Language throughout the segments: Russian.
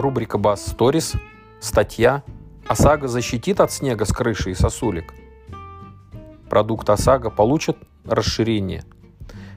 рубрика «Бас Сторис», статья «ОСАГО защитит от снега с крыши и сосулек». Продукт ОСАГО получит расширение.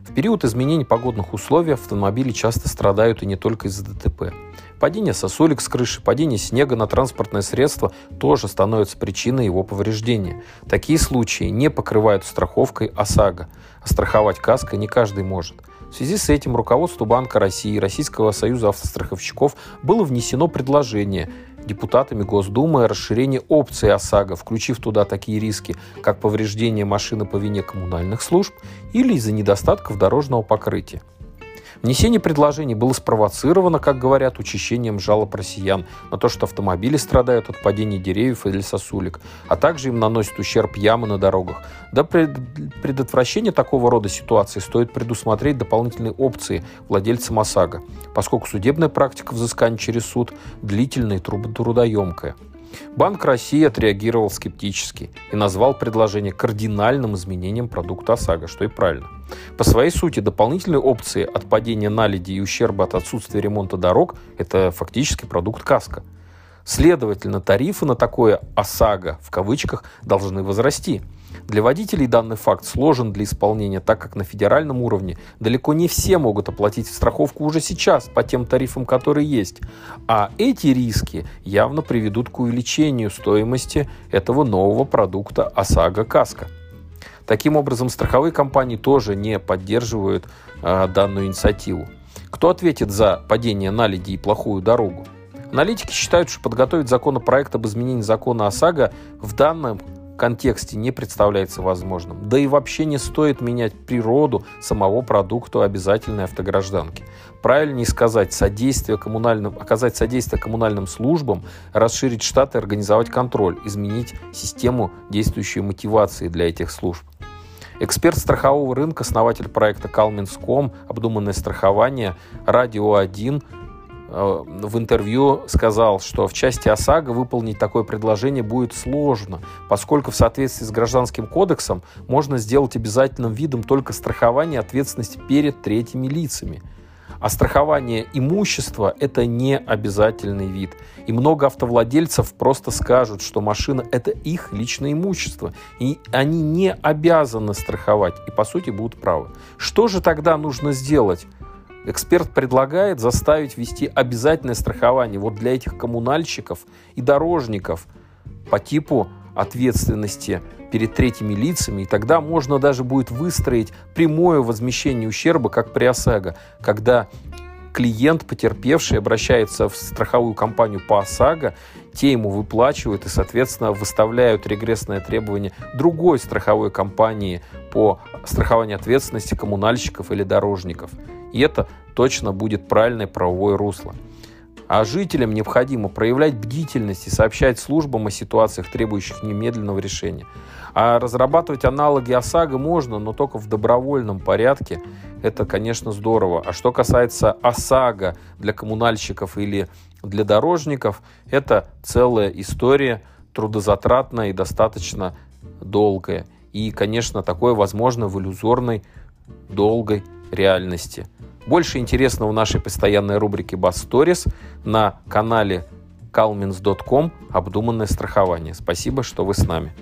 В период изменений погодных условий автомобили часто страдают и не только из-за ДТП. Падение сосулек с крыши, падение снега на транспортное средство тоже становится причиной его повреждения. Такие случаи не покрывают страховкой ОСАГО, а страховать каской не каждый может. В связи с этим руководству Банка России и Российского союза автостраховщиков было внесено предложение депутатами Госдумы о расширении опции ОСАГО, включив туда такие риски, как повреждение машины по вине коммунальных служб или из-за недостатков дорожного покрытия. Внесение предложений было спровоцировано, как говорят, учащением жалоб россиян на то, что автомобили страдают от падения деревьев или сосулек, а также им наносят ущерб ямы на дорогах. Для предотвращения такого рода ситуации стоит предусмотреть дополнительные опции владельцам ОСАГО, поскольку судебная практика взыскания через суд длительная и трудоемкая. Банк России отреагировал скептически и назвал предложение кардинальным изменением продукта ОСАГО, что и правильно. По своей сути, дополнительные опции от падения наледи и ущерба от отсутствия ремонта дорог – это фактически продукт КАСКО. Следовательно, тарифы на такое ОСАГО в кавычках должны возрасти. Для водителей данный факт сложен для исполнения, так как на федеральном уровне далеко не все могут оплатить страховку уже сейчас по тем тарифам, которые есть. А эти риски явно приведут к увеличению стоимости этого нового продукта ОСАГО КАСКО. Таким образом, страховые компании тоже не поддерживают э, данную инициативу. Кто ответит за падение наледи и плохую дорогу? Аналитики считают, что подготовить законопроект об изменении закона ОСАГО в данном контексте не представляется возможным. Да и вообще не стоит менять природу самого продукта обязательной автогражданки. Правильнее сказать, содействие коммунальным, оказать содействие коммунальным службам, расширить штат и организовать контроль, изменить систему действующей мотивации для этих служб. Эксперт страхового рынка, основатель проекта Calmins.com, обдуманное страхование, Радио 1 Э, в интервью сказал, что в части ОСАГО выполнить такое предложение будет сложно, поскольку в соответствии с Гражданским кодексом можно сделать обязательным видом только страхование ответственности перед третьими лицами. А страхование имущества – это не обязательный вид. И много автовладельцев просто скажут, что машина – это их личное имущество. И они не обязаны страховать. И, по сути, будут правы. Что же тогда нужно сделать? Эксперт предлагает заставить вести обязательное страхование вот для этих коммунальщиков и дорожников по типу ответственности перед третьими лицами, и тогда можно даже будет выстроить прямое возмещение ущерба, как при ОСАГО, когда клиент, потерпевший, обращается в страховую компанию по ОСАГО, те ему выплачивают и, соответственно, выставляют регрессное требование другой страховой компании по страхованию ответственности коммунальщиков или дорожников. И это точно будет правильное правовое русло. А жителям необходимо проявлять бдительность и сообщать службам о ситуациях, требующих немедленного решения. А разрабатывать аналоги ОСАГО можно, но только в добровольном порядке. Это, конечно, здорово. А что касается ОСАГО для коммунальщиков или для дорожников, это целая история, трудозатратная и достаточно долгая. И, конечно, такое возможно в иллюзорной, долгой реальности. Больше интересного в нашей постоянной рубрике Stories на канале calmins.com «Обдуманное страхование». Спасибо, что вы с нами.